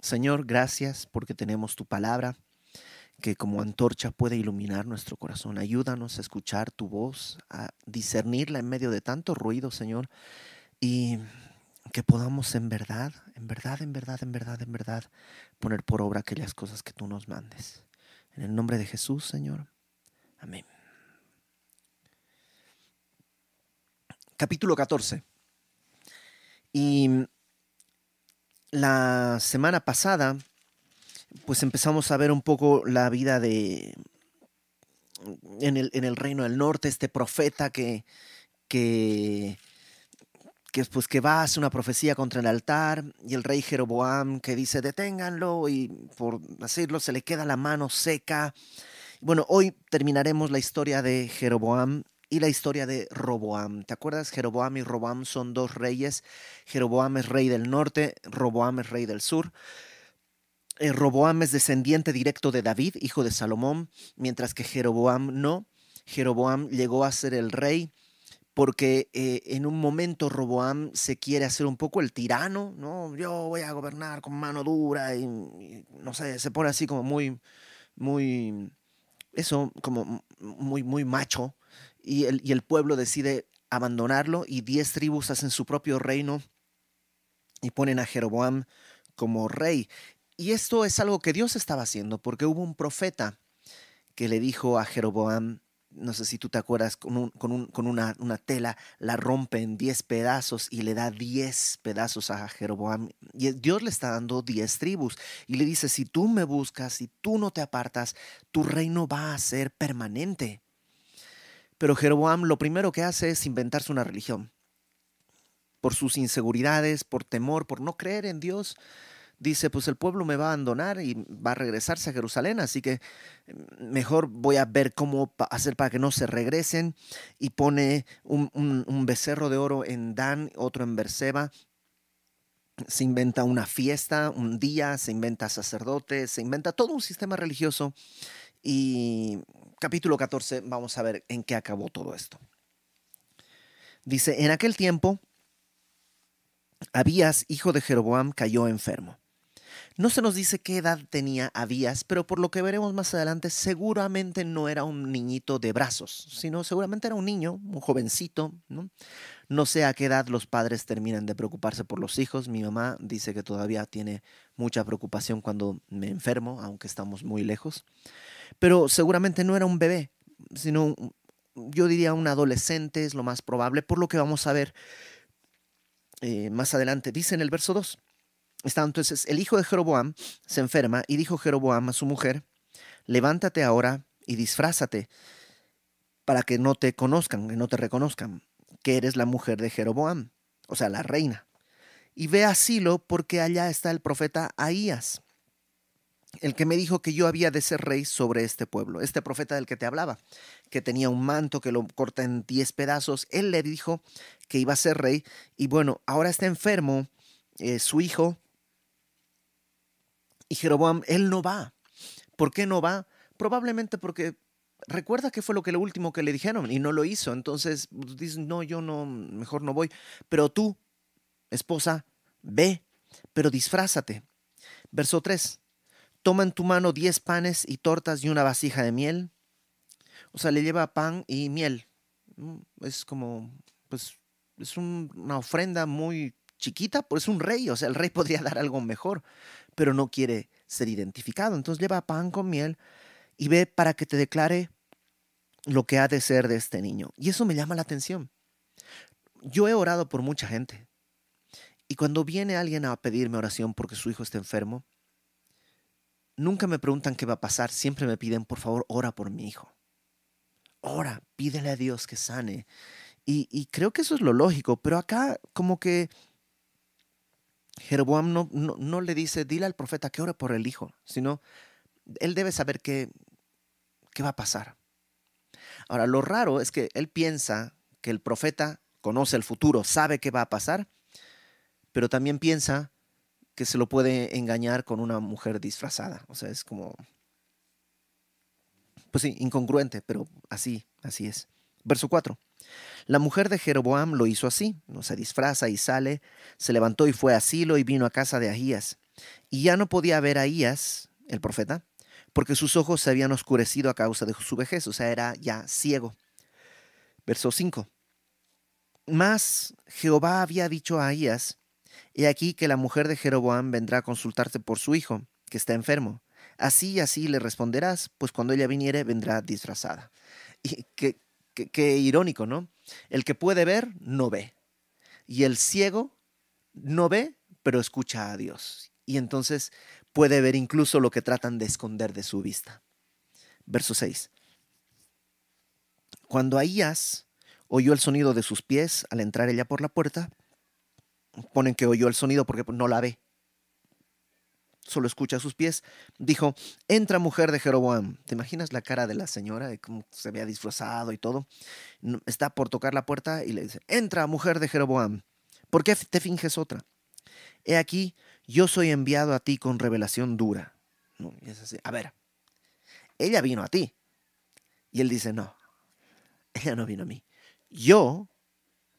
Señor, gracias porque tenemos tu palabra que como antorcha puede iluminar nuestro corazón. Ayúdanos a escuchar tu voz, a discernirla en medio de tanto ruido, Señor, y que podamos en verdad, en verdad, en verdad, en verdad, en verdad, poner por obra aquellas cosas que tú nos mandes. En el nombre de Jesús, Señor. Amén. Capítulo 14. Y la semana pasada, pues empezamos a ver un poco la vida de en el, en el reino del norte, este profeta que, que que, pues, que va, hace una profecía contra el altar y el rey Jeroboam que dice, deténganlo y por decirlo se le queda la mano seca. Bueno, hoy terminaremos la historia de Jeroboam y la historia de Roboam. ¿Te acuerdas? Jeroboam y Roboam son dos reyes. Jeroboam es rey del norte, Roboam es rey del sur. Eh, Roboam es descendiente directo de David, hijo de Salomón, mientras que Jeroboam no. Jeroboam llegó a ser el rey porque eh, en un momento Roboam se quiere hacer un poco el tirano, ¿no? Yo voy a gobernar con mano dura y, no sé, se pone así como muy, muy, eso, como muy, muy macho y el, y el pueblo decide abandonarlo y diez tribus hacen su propio reino y ponen a Jeroboam como rey. Y esto es algo que Dios estaba haciendo porque hubo un profeta que le dijo a Jeroboam, no sé si tú te acuerdas, con, con, una, una, tela, la rompe en 10 pedazos y le da 10 pedazos a Jeroboam. Y Dios le está dando 10 tribus y le dice, si tú me buscas, si tú no te apartas, tu reino va a ser permanente. Pero Jeroboam lo primero que hace es inventarse una religión. Por sus inseguridades, por temor, por no creer en Dios, dice, pues el pueblo me va a abandonar y va a regresarse a Jerusalén, así que mm, mejor voy a ver cómo hacer para que no se regresen. Y pone un, becerro de oro en Dan, otro en Berseba. Se inventa una fiesta, un día, se inventa sacerdotes, se inventa todo un sistema religioso. Y capítulo 14, vamos a ver en qué acabó todo esto. Dice, en aquel tiempo, Abías, hijo de Jeroboam, cayó enfermo no se nos dice qué edad tenía Abías, pero por lo que veremos más adelante, seguramente no era un niñito de brazos, sino seguramente era un niño, un jovencito. ¿no? no sé a qué edad los padres terminan de preocuparse por los hijos. Mi mamá dice que todavía tiene mucha preocupación cuando me enfermo, aunque estamos muy lejos. Pero seguramente no era un bebé, sino yo diría un adolescente, es lo más probable, por lo que vamos a ver eh, más adelante. Dice en el verso 2 Está entonces el hijo de Jeroboam se enferma y dijo Jeroboam a su mujer, levántate ahora y disfrázate para que no te conozcan, que no te reconozcan, que eres la mujer de Jeroboam, o sea, la reina. Y ve a porque allá está el profeta Ahías, el que me dijo que yo había de ser rey sobre este pueblo, este profeta del que te hablaba, que tenía un manto que lo corta en diez pedazos, él le dijo que iba a ser rey y bueno, ahora está enfermo eh, su hijo y Jeroboam, él no va. ¿Por qué no va? Probablemente porque recuerda que fue lo que lo último que le dijeron y no lo hizo. Entonces pues, dice, no, yo no, mejor no voy. Pero tú, esposa, ve, pero disfrázate. Verso 3. Toma en tu mano diez panes y tortas y una vasija de miel. O sea, le lleva pan y miel. Mm, es como, pues, es una ofrenda muy chiquita, pues es un rey, o sea, el rey podría dar algo mejor pero no quiere ser identificado. Entonces lleva pan con miel y ve para que te declare lo que ha de ser de este niño. Y eso me llama la atención. Yo he orado por mucha gente. Y cuando viene alguien a pedirme oración porque su hijo está enfermo, nunca me preguntan qué va a pasar, siempre me piden, por favor, ora por mi hijo. Ora, pídele a Dios que sane. Y, creo que eso es lo lógico, pero acá como que Jeroboam no, no, le dice, dile al profeta que ore por el hijo, sino él debe saber qué, qué va a pasar. Ahora, lo raro es que él piensa que el profeta conoce el futuro, sabe qué va a pasar, pero también piensa que se lo puede engañar con una mujer disfrazada. O sea, es como, pues sí, incongruente, pero así, así es. Verso 4. La mujer de Jeroboam lo hizo así, no se disfraza y sale, se levantó y fue a Silo y vino a casa de Ahías. Y ya no podía ver a Ahías, el profeta, porque sus ojos se habían oscurecido a causa de su vejez, o sea, era ya ciego. Verso 5. Mas Jehová había dicho a Ahías, He aquí que la mujer de Jeroboam vendrá a consultarte por su hijo, que está enfermo. Así y así le responderás, pues cuando ella viniere vendrá disfrazada. Y qué, qué irónico, ¿no? El que puede ver, no ve. Y el ciego no ve, pero escucha a Dios. Y entonces puede ver incluso lo que tratan de esconder de su vista. Verso 6. Cuando Ahías oyó el sonido de sus pies al entrar ella por la puerta, ponen que oyó el sonido porque no la ve, solo escucha sus pies, dijo, entra mujer de Jeroboam. ¿Te imaginas la cara de la señora, cómo se había disfrazado y todo? Está por tocar la puerta y le dice, entra mujer de Jeroboam. ¿Por qué te finges otra? He aquí, yo soy enviado a ti con revelación dura. No, es así. A ver, ella vino a ti. Y él dice, no, ella no vino a mí. Yo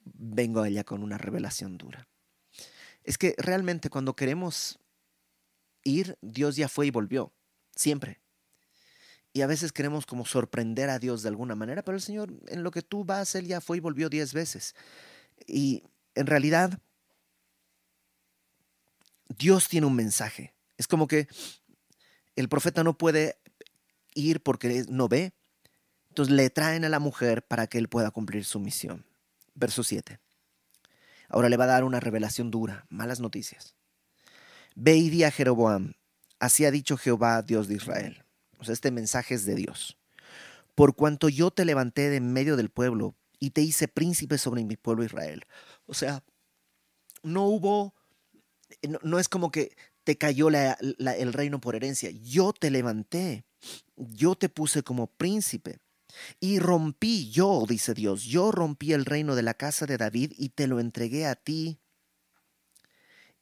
vengo a ella con una revelación dura. Es que realmente cuando queremos ir, Dios ya fue y volvió, siempre. Y a veces queremos como sorprender a Dios de alguna manera, pero el Señor, en lo que tú vas, Él ya fue y volvió diez veces. Y en realidad, Dios tiene un mensaje. Es como que el profeta no puede ir porque no ve. Entonces le traen a la mujer para que él pueda cumplir su misión. Verso 7. Ahora le va a dar una revelación dura, malas noticias. Ve y di a Jeroboam, así ha dicho Jehová, Dios de Israel. O sea, este mensaje es de Dios. Por cuanto yo te levanté de en medio del pueblo y te hice príncipe sobre mi pueblo Israel. O sea, no hubo no, es como que te cayó el reino por herencia. Yo te levanté, yo te puse como príncipe. Y rompí yo, dice Dios, yo rompí el reino de la casa de David y te lo entregué a ti.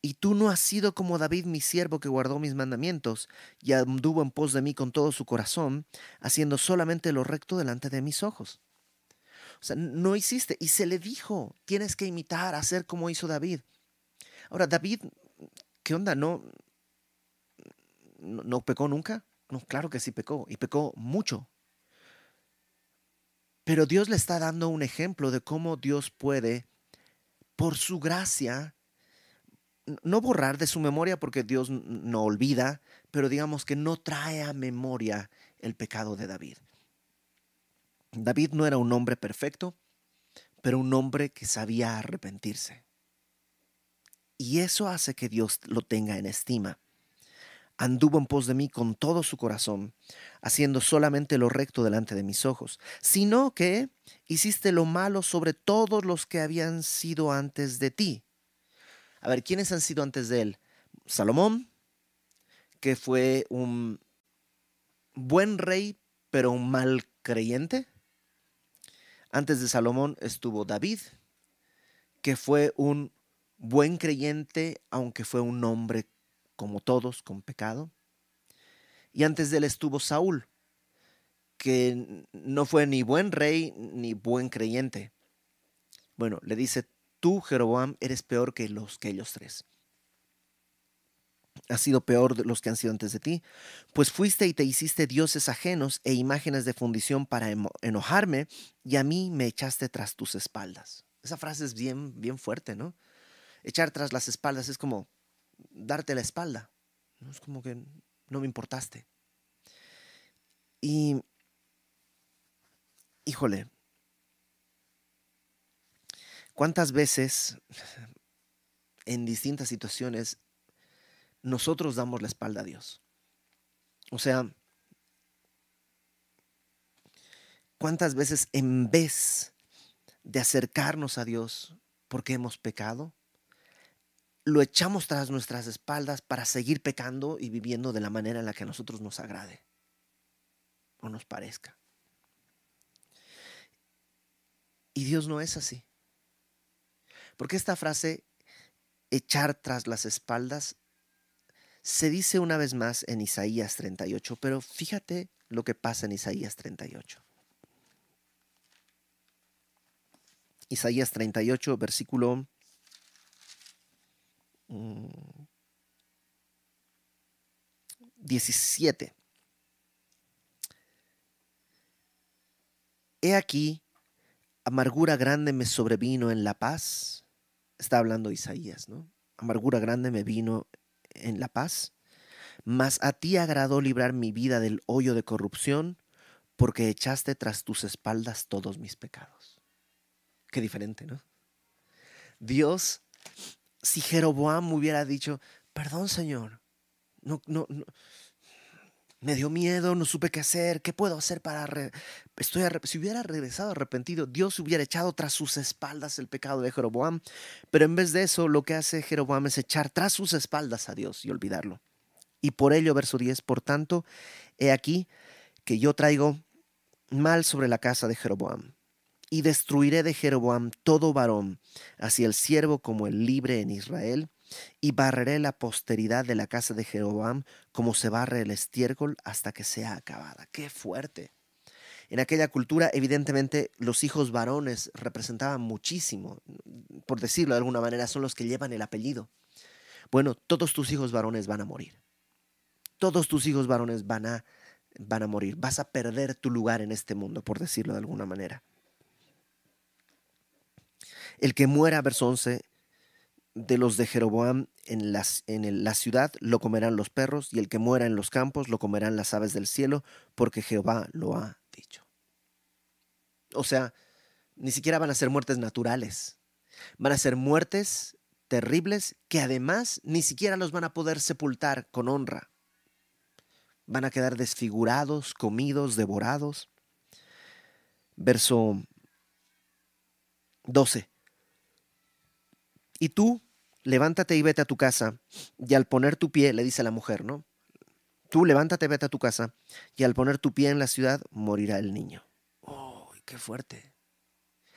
Y tú no has sido como David mi siervo que guardó mis mandamientos y anduvo en pos de mí con todo su corazón, haciendo solamente lo recto delante de mis ojos. O sea, no hiciste. Y se le dijo, tienes que imitar, hacer como hizo David. Ahora, David ¿qué onda? ¿No, no, pecó nunca? No, claro que sí pecó, y pecó mucho. Pero Dios le está dando un ejemplo de cómo Dios puede, por su gracia, no borrar de su memoria porque Dios no olvida, pero digamos que no trae a memoria el pecado de David. David no era un hombre perfecto, pero un hombre que sabía arrepentirse. Y eso hace que Dios lo tenga en estima. Anduvo en pos de mí con todo su corazón, haciendo solamente lo recto delante de mis ojos, sino que hiciste lo malo sobre todos los que habían sido antes de ti. A ver, ¿quiénes han sido antes de él? Salomón, que fue un buen rey, pero un mal creyente. Antes de Salomón estuvo David, que fue un buen creyente, aunque fue un hombre como todos, con pecado. Y antes de él estuvo Saúl, que no fue ni buen rey ni buen creyente. Bueno, le dice, tú, Jeroboam, eres peor que los que ellos tres. Has sido peor de los que han sido antes de ti, pues fuiste y te hiciste dioses ajenos e imágenes de fundición para enojarme, y a mí me echaste tras tus espaldas. Esa frase es bien, bien fuerte, ¿no? echar tras las espaldas es como darte la espalda. ¿no? Es como que no me importaste. Y, híjole, ¿cuántas veces en distintas situaciones nosotros damos la espalda a Dios? O sea, ¿cuántas veces en vez de acercarnos a Dios porque hemos pecado, lo echamos tras nuestras espaldas para seguir pecando y viviendo de la manera en la que a nosotros nos agrade o nos parezca. Y Dios no es así. Porque esta frase, echar tras las espaldas, se dice una vez más en Isaías 38, pero fíjate lo que pasa en Isaías 38. Isaías 38, versículo 17. He aquí, amargura grande me sobrevino en la paz. Está hablando Isaías, ¿no? Amargura grande me vino en la paz. Mas a ti agradó librar mi vida del hoyo de corrupción, porque echaste tras tus espaldas todos mis pecados. Qué diferente, ¿no? Dios, si Jeroboam hubiera dicho, perdón Señor, no, no, no, me dio miedo, no supe qué hacer, qué puedo hacer para... Estoy si hubiera regresado arrepentido, Dios hubiera echado tras sus espaldas el pecado de Jeroboam, pero en vez de eso lo que hace Jeroboam es echar tras sus espaldas a Dios y olvidarlo. Y por ello, verso 10, por tanto, he aquí que yo traigo mal sobre la casa de Jeroboam, y destruiré de Jeroboam todo varón, así el siervo como el libre en Israel, y barreré la posteridad de la casa de Jeroboam como se barre el estiércol hasta que sea acabada. ¡Qué fuerte! En aquella cultura, evidentemente, los hijos varones representaban muchísimo. Por decirlo de alguna manera, son los que llevan el apellido. Bueno, todos tus hijos varones van a morir. Todos tus hijos varones van a, van a morir. Vas a perder tu lugar en este mundo, por decirlo de alguna manera. El que muera, verso 11, de los de Jeroboam en, en la ciudad lo comerán los perros, y el que muera en los campos lo comerán las aves del cielo, porque Jehová lo ha dicho. O sea, ni siquiera van a ser muertes naturales, van a ser muertes terribles que además ni siquiera los van a poder sepultar con honra. Van a quedar desfigurados, comidos, devorados. Verso 12. Y tú, levántate y vete a tu casa. Y al poner tu pie, le dice la mujer, ¿no? Tú levántate, vete a tu casa. Y al poner tu pie en la ciudad, morirá el niño. ¡Oh, qué fuerte!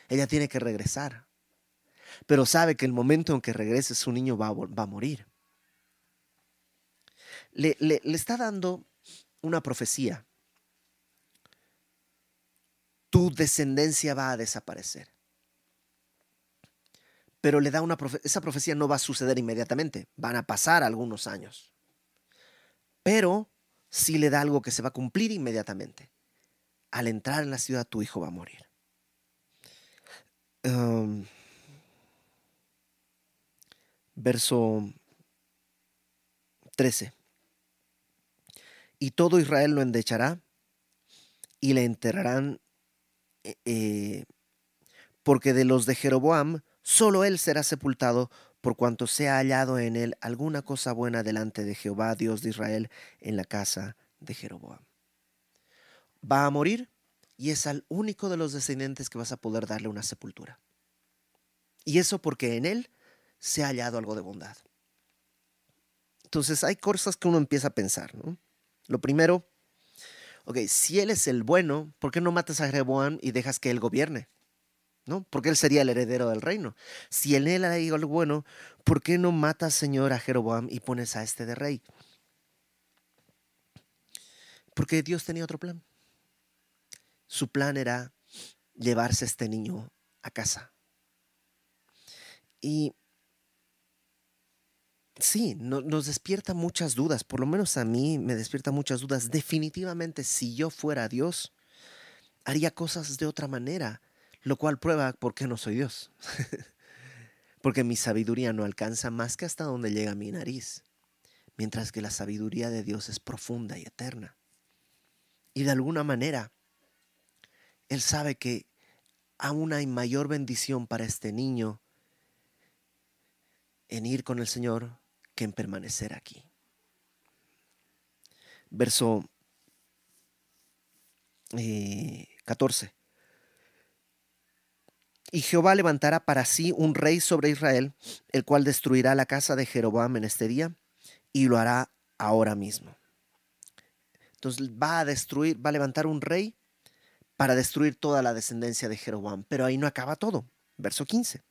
Ella tiene que regresar. Pero sabe que el momento en que regrese su niño va, a morir. Le está dando una profecía. Tu descendencia va a desaparecer pero le da una esa profecía no va a suceder inmediatamente, van a pasar algunos años. Pero sí le da algo que se va a cumplir inmediatamente. Al entrar en la ciudad tu hijo va a morir. Em, verso 13. Y todo Israel lo endechará y le enterrarán, eh, eh, porque de los de Jeroboam solo él será sepultado por cuanto sea hallado en él alguna cosa buena delante de Jehová, Dios de Israel, en la casa de Jeroboam. Va a morir y es al único de los descendientes que vas a poder darle una sepultura. Y eso porque en él se ha hallado algo de bondad. Entonces hay cosas que uno empieza a pensar, ¿no? Lo primero, ok, si él es el bueno, ¿por qué no matas a Jeroboam y dejas que él gobierne? ¿No? Porque él sería el heredero del reino. Si en él hay algo bueno, ¿por qué no matas, Señor, a Jeroboam y pones a este de rey? Porque Dios tenía otro plan. Su plan era llevarse a este niño a casa. Y sí, nos despierta muchas dudas, por lo menos a mí me despierta muchas dudas. Definitivamente, si yo fuera Dios, haría cosas de otra manera lo cual prueba por qué no soy Dios. Porque mi sabiduría no alcanza más que hasta donde llega mi nariz, mientras que la sabiduría de Dios es profunda y eterna. Y de alguna manera, Él sabe que aún hay mayor bendición para este niño en ir con el Señor que en permanecer aquí. Verso 14. Y Jehová levantará para sí un rey sobre Israel, el cual destruirá la casa de Jeroboam en este día, y lo hará ahora mismo. Entonces va a destruir, va a levantar un rey para destruir toda la descendencia de Jeroboam. Pero ahí no acaba todo. Verso 15.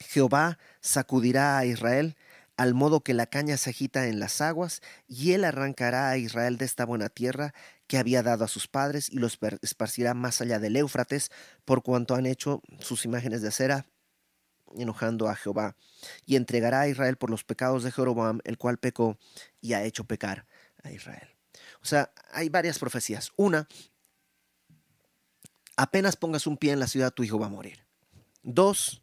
Jehová sacudirá a Israel al modo que la caña se agita en las aguas, y él arrancará a Israel de esta buena tierra que había dado a sus padres, y los esparcirá más allá del Éufrates, por cuanto han hecho sus imágenes de acera enojando a Jehová, y entregará a Israel por los pecados de Jeroboam, el cual pecó y ha hecho pecar a Israel. O sea, hay varias profecías. Una, apenas pongas un pie en la ciudad, tu hijo va a morir. Dos,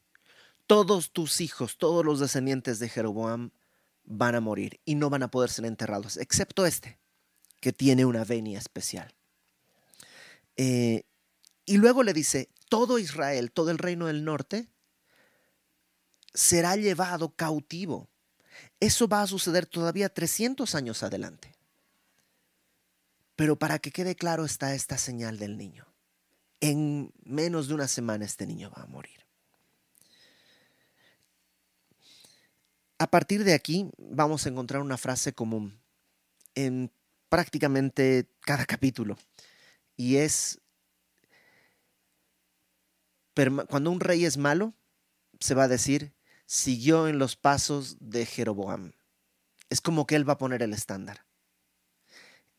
todos tus hijos, todos los descendientes de Jeroboam van a morir y no van a poder ser enterrados, excepto este, que tiene una venia especial. Eh, y luego le dice, todo Israel, todo el reino del norte, será llevado cautivo. Eso va a suceder todavía 300 años adelante. Pero para que quede claro está esta señal del niño. En menos de una semana este niño va a morir. A partir de aquí vamos a encontrar una frase común en prácticamente cada capítulo. Y es, cuando un rey es malo, se va a decir, siguió en los pasos de Jeroboam. Es como que él va a poner el estándar.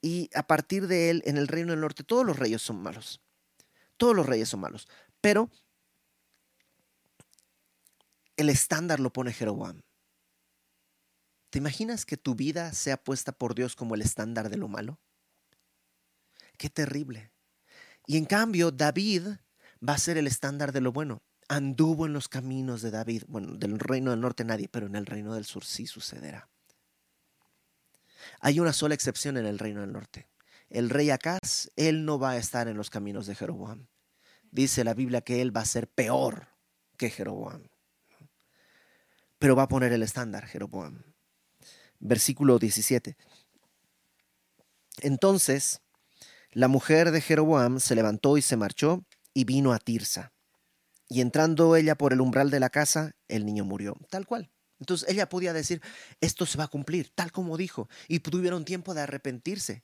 Y a partir de él, en el reino del norte, todos los reyes son malos. Todos los reyes son malos. Pero el estándar lo pone Jeroboam. ¿Te imaginas que tu vida sea puesta por Dios como el estándar de lo malo? Qué terrible. Y en cambio, David va a ser el estándar de lo bueno. Anduvo en los caminos de David. Bueno, del reino del norte nadie, pero en el reino del sur sí sucederá. Hay una sola excepción en el reino del norte. El rey Acaz, él no va a estar en los caminos de Jeroboam. Dice la Biblia que él va a ser peor que Jeroboam. Pero va a poner el estándar Jeroboam versículo 17. Entonces la mujer de Jeroboam se levantó y se marchó y vino a Tirsa. Y entrando ella por el umbral de la casa, el niño murió, tal cual. Entonces ella podía decir, esto se va a cumplir, tal como dijo, y tuvieron tiempo de arrepentirse.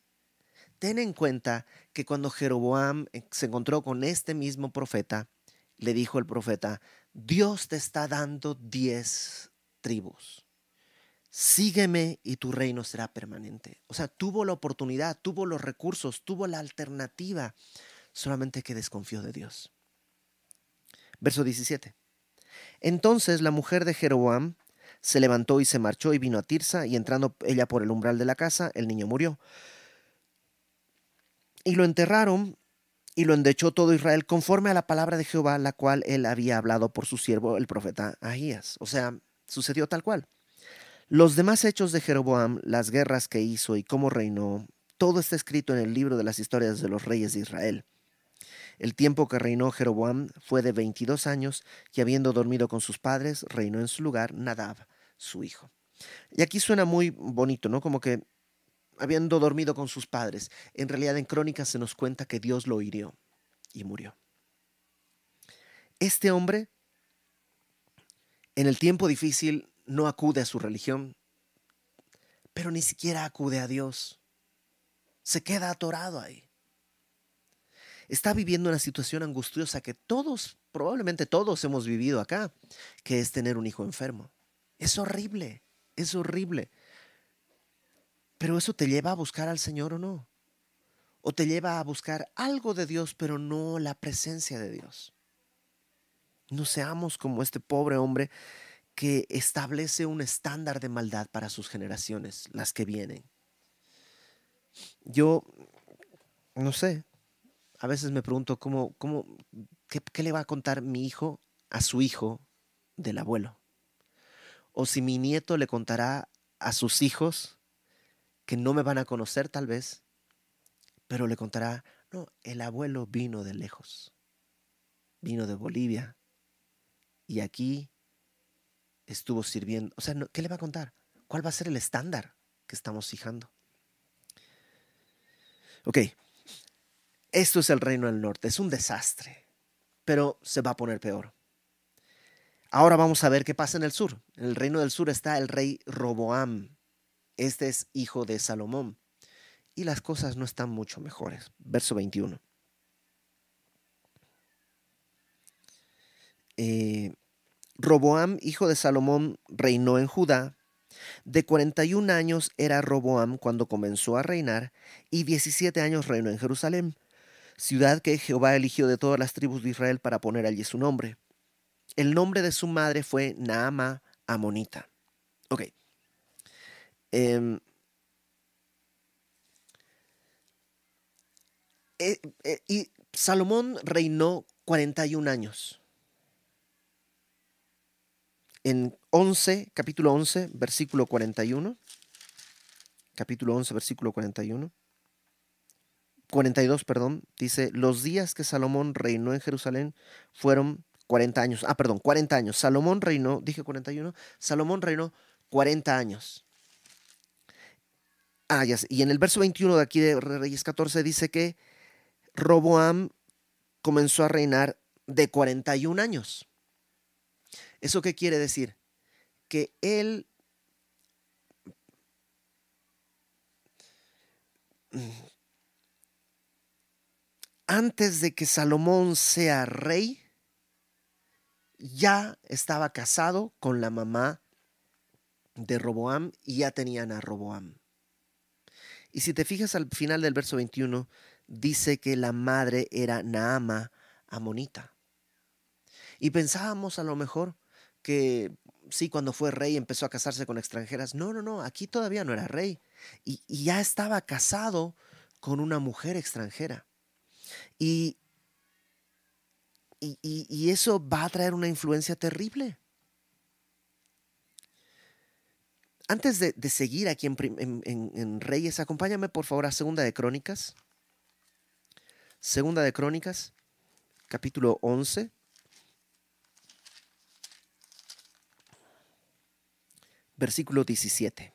Ten en cuenta que cuando Jeroboam eh, se encontró con este mismo profeta, le dijo el profeta, Dios te está dando diez tribus sígueme y tu reino será permanente. O sea, tuvo la oportunidad, tuvo los recursos, tuvo la alternativa, solamente que desconfió de Dios. Verso 17. Entonces la mujer de Jeroboam se levantó y se marchó y vino a Tirsa, y entrando ella por el umbral de la casa, el niño murió. Y lo enterraron y lo endechó todo Israel conforme a la palabra de Jehová, la cual él había hablado por su siervo el profeta Ahías. O sea, sucedió tal cual. Los demás hechos de Jeroboam, las guerras que hizo y cómo reinó, todo está escrito en el libro de las historias de los reyes de Israel. El tiempo que reinó Jeroboam fue de 22 años y habiendo dormido con sus padres, reinó en su lugar Nadab, su hijo. Y aquí suena muy bonito, ¿no? Como que habiendo dormido con sus padres. En realidad en Crónicas se nos cuenta que Dios lo hirió y murió. Este hombre, en el tiempo difícil, no acude a su religión, pero ni siquiera acude a Dios. Se queda atorado ahí. Está viviendo una situación angustiosa que todos, probablemente todos hemos vivido acá, que es tener un hijo enfermo. Es horrible, es horrible. Pero eso te lleva a buscar al Señor o no. O te lleva a buscar algo de Dios, pero no la presencia de Dios. No seamos como este pobre hombre que establece un estándar de maldad para sus generaciones, las que vienen. Yo, no sé, a veces me pregunto cómo, cómo, qué, qué le va a contar mi hijo a su hijo del abuelo. O si mi nieto le contará a sus hijos que no me van a conocer tal vez, pero le contará, no, el abuelo vino de lejos, vino de Bolivia y aquí estuvo sirviendo. O sea, ¿qué le va a contar? ¿Cuál va a ser el estándar que estamos fijando? Ok, esto es el reino del norte, es un desastre, pero se va a poner peor. Ahora vamos a ver qué pasa en el sur. En el reino del sur está el rey Roboam. Este es hijo de Salomón. Y las cosas no están mucho mejores. Verso 21. Eh, Roboam, hijo de Salomón, reinó en Judá. De 41 años era Roboam cuando comenzó a reinar, y 17 años reinó en Jerusalén, ciudad que Jehová eligió de todas las tribus de Israel para poner allí su nombre. el nombre de su madre fue Naama Amonita. Ok. Em, eh, eh, y Salomón reinó 41 años. En 11, capítulo 11, versículo 41. Capítulo 11, versículo 41. 42, perdón, dice, los días que Salomón reinó en Jerusalén fueron 40 años. Ah, perdón, 40 años. Salomón reinó, dije 41, Salomón reinó 40 años. Ah, ya sé. Y en el verso 21 de aquí de Reyes 14 dice que Roboam comenzó a reinar de 41 años. ¿Eso qué quiere decir? Que él antes de que Salomón sea rey, ya estaba casado con la mamá de Roboam y ya tenían a Roboam. Y si te fijas al final del verso 21, dice que la madre era Naama Amonita. Y pensábamos a lo mejor que sí, cuando fue rey empezó a casarse con extranjeras. No, no, no, aquí todavía no era rey. Y, ya estaba casado con una mujer extranjera. Y, y, eso va a traer una influencia terrible. Antes de, seguir aquí en, Reyes, acompáñame por favor a Segunda de Crónicas. Segunda de Crónicas, capítulo 11. Versículo 17.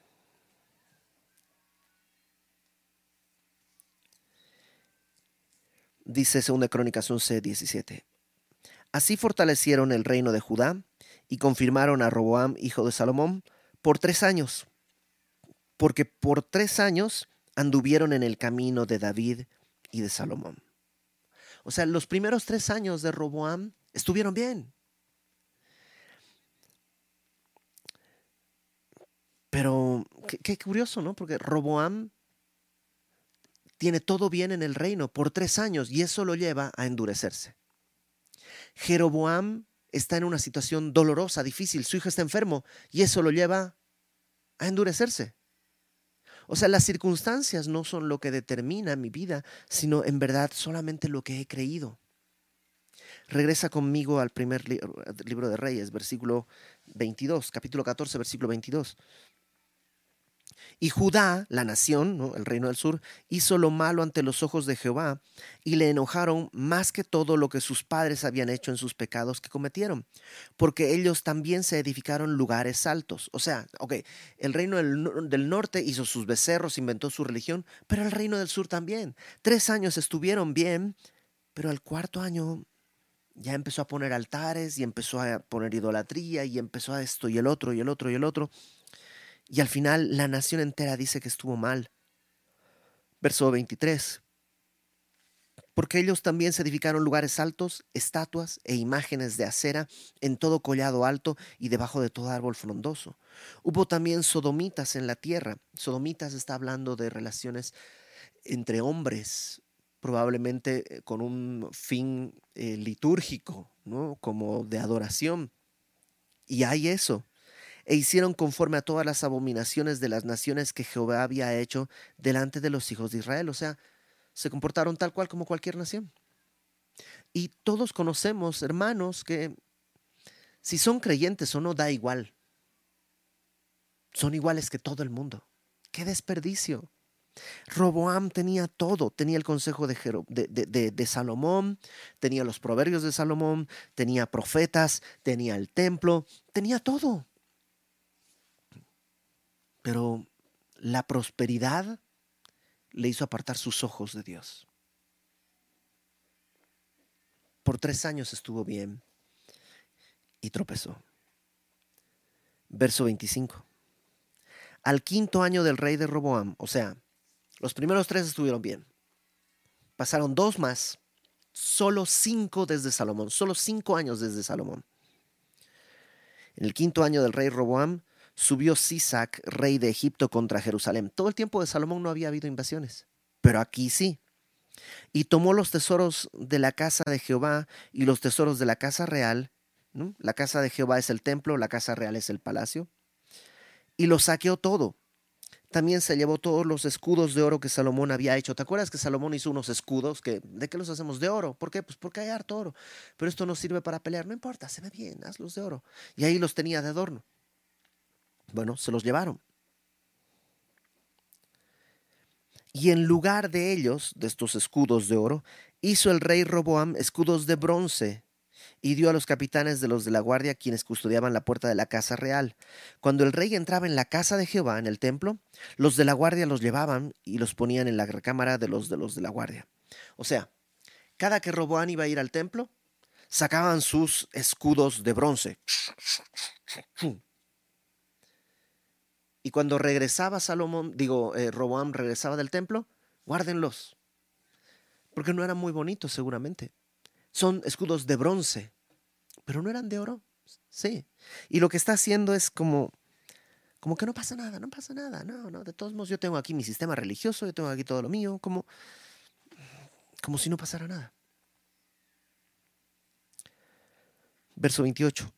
Dice 2 Crónicas 11, 17. Así fortalecieron el reino de Judá y confirmaron a Roboam, hijo de Salomón, por tres años, porque por tres años anduvieron en el camino de David y de Salomón. O sea, los primeros tres años de Roboam estuvieron bien. Pero qué, curioso, ¿no? Porque Roboam tiene todo bien en el reino por tres años y eso lo lleva a endurecerse. Jeroboam está en una situación dolorosa, difícil, su hijo está enfermo y eso lo lleva a endurecerse. O sea, las circunstancias no son lo que determina mi vida, sino en verdad solamente lo que he creído. Regresa conmigo al primer libro de Reyes, versículo 22, capítulo 14, versículo 22. Y Judá, la nación, el reino del sur, hizo lo malo ante los ojos de Jehová y le enojaron más que todo lo que sus padres habían hecho en sus pecados que cometieron, porque ellos también se edificaron lugares altos. O sea, ok, el reino del, del norte hizo sus becerros, inventó su religión, pero el reino del sur también. Tres años estuvieron bien, pero al cuarto año ya empezó a poner altares y empezó a poner idolatría y empezó a esto y el otro y el otro y el otro. Al final la nación entera dice que estuvo mal. Verso 23. Porque ellos también se edificaron lugares altos, estatuas e imágenes de acera en todo collado alto y debajo de todo árbol frondoso. Hubo también sodomitas en la tierra. Sodomitas está hablando de relaciones entre hombres, probablemente con un fin eh, litúrgico, ¿no? como de adoración. Y hay eso e hicieron conforme a todas las abominaciones de las naciones que Jehová había hecho delante de los hijos de Israel. O sea, se comportaron tal cual como cualquier nación. Y todos conocemos, hermanos, que si son creyentes o no, da igual. Son iguales que todo el mundo. ¡Qué desperdicio! Roboam tenía todo, tenía el consejo de, de, de, Salomón, tenía los proverbios de Salomón, tenía profetas, tenía el templo, tenía todo. Pero la prosperidad le hizo apartar sus ojos de Dios. Por tres años estuvo bien y tropezó. Verso 25. Al quinto año del rey de Roboam, o sea, los primeros tres estuvieron bien. Pasaron dos más, solo cinco desde Salomón, solo cinco años desde Salomón. En el quinto año del rey Roboam, subió Sisac, rey de Egipto, contra Jerusalén. Todo el tiempo de Salomón no había habido invasiones, pero aquí sí. Y tomó los tesoros de la casa de Jehová y los tesoros de la casa real La casa de Jehová es el templo, la casa real es el palacio. Y lo saqueó todo. También se llevó todos los escudos de oro que Salomón había hecho. ¿Te acuerdas que Salomón hizo unos escudos? ¿De qué los hacemos? De oro. ¿Por qué? Pues porque hay harto oro. Pero esto no sirve para pelear. No importa, se ve bien, hazlos de oro. Y ahí los tenía de adorno. Bueno, se los llevaron. Y en lugar de ellos, de estos escudos de oro, hizo el rey Roboam escudos de bronce y dio a los capitanes de los de la guardia quienes custodiaban la puerta de la casa real. Cuando el rey entraba en la casa de Jehová, en el templo, los de la guardia los llevaban y los ponían en la recámara de los de los de la guardia. O sea, cada que Roboam iba a ir al templo, sacaban sus escudos de bronce. Y cuando regresaba Salomón, digo, eh, Roboam regresaba del templo, guárdenlos. Porque no eran muy bonitos seguramente. Son escudos de bronce, pero no eran de oro. Sí. Y lo que está haciendo es como, como que no pasa nada, no pasa nada. No, no, de todos modos yo tengo aquí mi sistema religioso, yo tengo aquí todo lo mío, como, como si no pasara nada. Verso 28,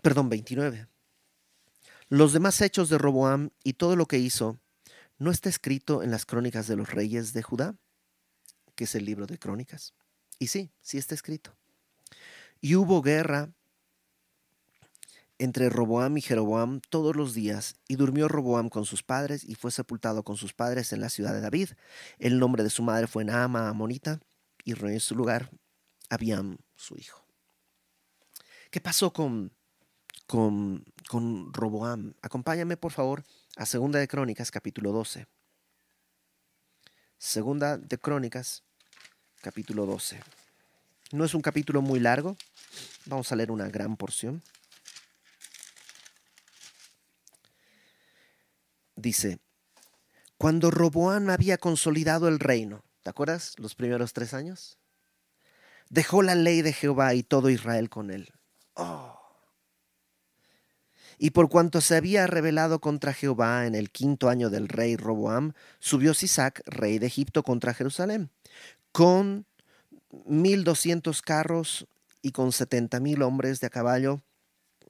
perdón, 29. Los demás hechos de Roboam y todo lo que hizo, ¿no está escrito en las crónicas de los reyes de Judá? Que es el libro de crónicas. Y sí, sí está escrito. Y hubo guerra entre Roboam y Jeroboam todos los días, y durmió Roboam con sus padres, y fue sepultado con sus padres en la ciudad de David. El nombre de su madre fue Naama Amonita, y en su lugar Abiam, su hijo. ¿Qué pasó con, con, con Roboam? Acompáñame, por favor, a Segunda de Crónicas, capítulo 12. Segunda de Crónicas, capítulo 12. No es un capítulo muy largo. Vamos a leer una gran porción. Dice, cuando Roboán había consolidado el reino, ¿te acuerdas los primeros tres años? Dejó la ley de Jehová y todo Israel con él. Oh. Y por cuanto se había rebelado contra Jehová en el quinto año del rey Roboam, subió Sisac, rey de Egipto, contra Jerusalén con 1.200 carros y con 70.000 hombres de a caballo,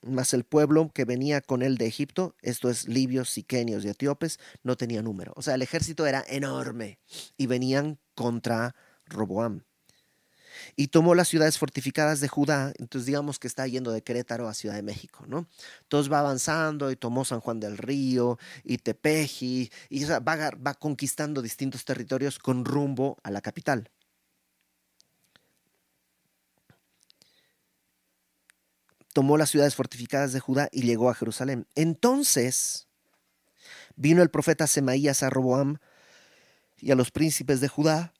más el pueblo que venía con él de Egipto, esto es libios, siquenios y etíopes, no tenía número. O sea, el ejército era enorme y venían contra Roboam. Y tomó las ciudades fortificadas de Judá, entonces digamos que está yendo de Querétaro a Ciudad de México, ¿no? Entonces va avanzando y tomó San Juan del Río y Tepeji, y va, va conquistando distintos territorios con rumbo a la capital. tomó las ciudades fortificadas de Judá y llegó a Jerusalén. Entonces vino el profeta Semaías a Roboam y a los príncipes de Judá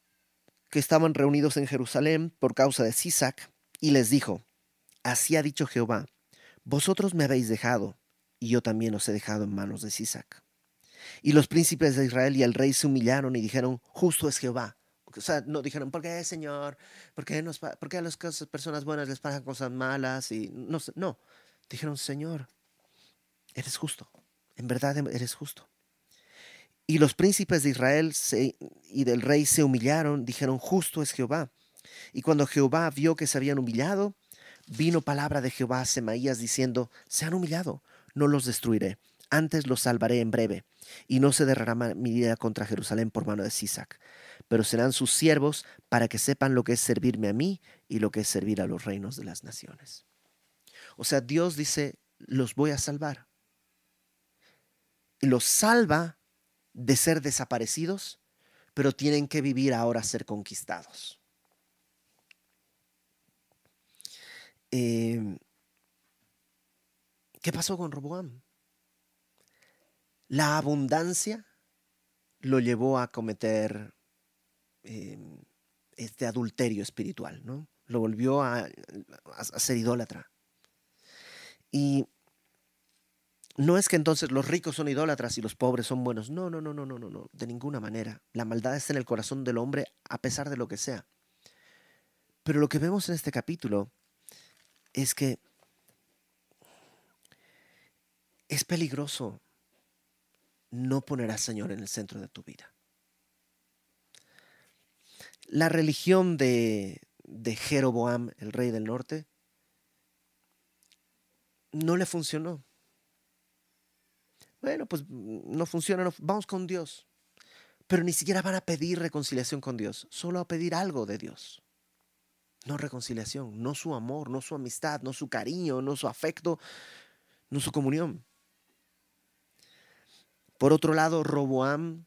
que estaban reunidos en Jerusalén por causa de Sisac, y les dijo, Así ha dicho Jehová, vosotros me habéis dejado, y yo también os he dejado en manos de Sisac. Y los príncipes de Israel y el rey se humillaron y dijeron, Justo es Jehová, o sea, no dijeron, ¿por qué, Señor? ¿Por qué, nos, ¿por qué a las personas buenas les pasan cosas malas? Y no, no, dijeron, Señor, eres justo, en verdad eres justo. Y los príncipes de Israel y del rey se humillaron, dijeron, justo es Jehová. Y cuando Jehová vio que se habían humillado, vino palabra de Jehová a Semaías diciendo, se han humillado, no los destruiré, antes los salvaré en breve, y no se derrama mi vida contra Jerusalén por mano de Sisac pero serán sus siervos para que sepan lo que es servirme a mí y lo que es servir a los reinos de las naciones. O sea, Dios dice, los voy a salvar. Y los salva de ser desaparecidos, pero tienen que vivir ahora ser conquistados. Em, ¿Qué pasó con Roboam? La abundancia lo llevó a cometer Em, este adulterio espiritual, ¿no? Lo volvió a, ser idólatra. Y no es que entonces los ricos son idólatras y los pobres son buenos. No, no, no, no, no, no, no, de ninguna manera. La maldad está en el corazón del hombre a pesar de lo que sea. Pero lo que vemos en este capítulo es que es peligroso no poner al Señor en el centro de tu vida. La religión de, de Jeroboam, el rey del norte, no le funcionó. Bueno, pues no funciona, vamos con Dios. Pero ni siquiera van a pedir reconciliación con Dios, solo a pedir algo de Dios. No reconciliación, no su amor, no su amistad, no su cariño, no su afecto, no su comunión. Por otro lado, Roboam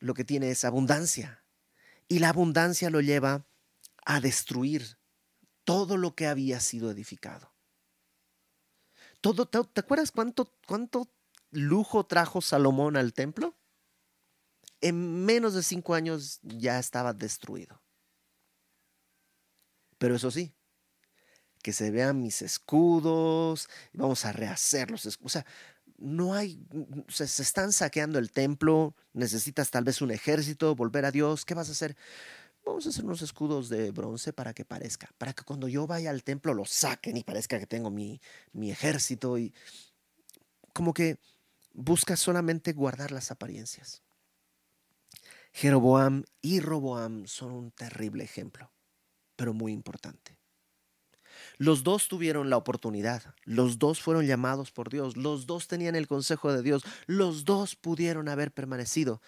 lo que tiene es abundancia. Y la abundancia lo lleva a destruir todo lo que había sido edificado. Todo, ¿te, acuerdas cuánto, cuánto lujo trajo Salomón al templo? En menos de cinco años ya estaba destruido. Pero eso sí, que se vean mis escudos, vamos a rehacer los escudos. O sea, no hay, se, están saqueando el templo, necesitas tal vez un ejército, volver a Dios, ¿qué vas a hacer? Vamos a hacer unos escudos de bronce para que parezca, para que cuando yo vaya al templo lo saquen y parezca que tengo mi, mi ejército y como que busca solamente guardar las apariencias. Jeroboam y Roboam son un terrible ejemplo, pero muy importante. Los dos tuvieron la oportunidad, los dos fueron llamados por Dios, los dos tenían el consejo de Dios, los dos pudieron haber permanecido,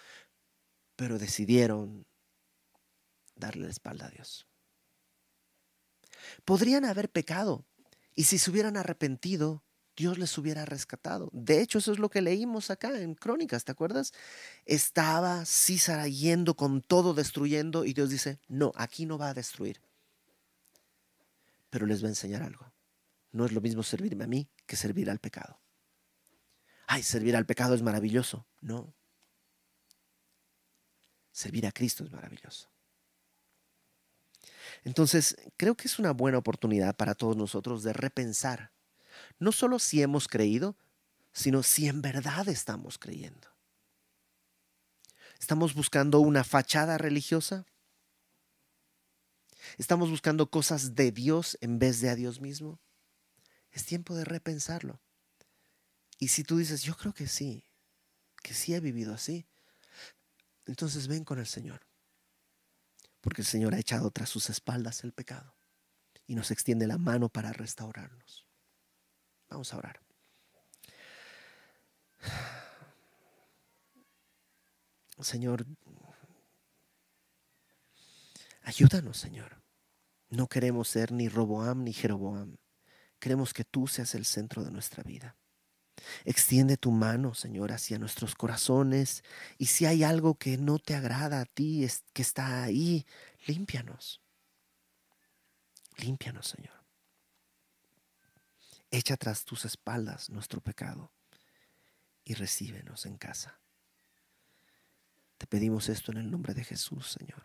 pero decidieron darle la espalda a Dios. Podrían haber pecado y si se hubieran arrepentido, Dios les hubiera rescatado. De hecho, eso es lo que leímos acá en Crónicas, ¿te acuerdas? Estaba Císara yendo con todo destruyendo y Dios dice, no, aquí no va a destruir pero les va a enseñar algo. No es lo mismo servirme a mí que servir al pecado. Ay, servir al pecado es maravilloso. No. Servir a Cristo es maravilloso. Entonces, creo que es una buena oportunidad para todos nosotros de repensar, no solo si hemos creído, sino si en verdad estamos creyendo. ¿Estamos buscando una fachada religiosa? ¿Estamos buscando cosas de Dios en vez de a Dios mismo? Es tiempo de repensarlo. Y si tú dices, yo creo que sí, que sí he vivido así, entonces ven con el Señor. Porque el Señor ha echado tras sus espaldas el pecado y nos extiende la mano para restaurarnos. Vamos a orar. Señor, Ayúdanos, Señor. No queremos ser ni Roboam ni Jeroboam. Queremos que tú seas el centro de nuestra vida. Extiende tu mano, Señor, hacia nuestros corazones y si hay algo que no te agrada a ti, que está ahí, límpianos. Límpianos, Señor. Echa tras tus espaldas nuestro pecado y recíbenos en casa. Te pedimos esto en el nombre de Jesús, Señor.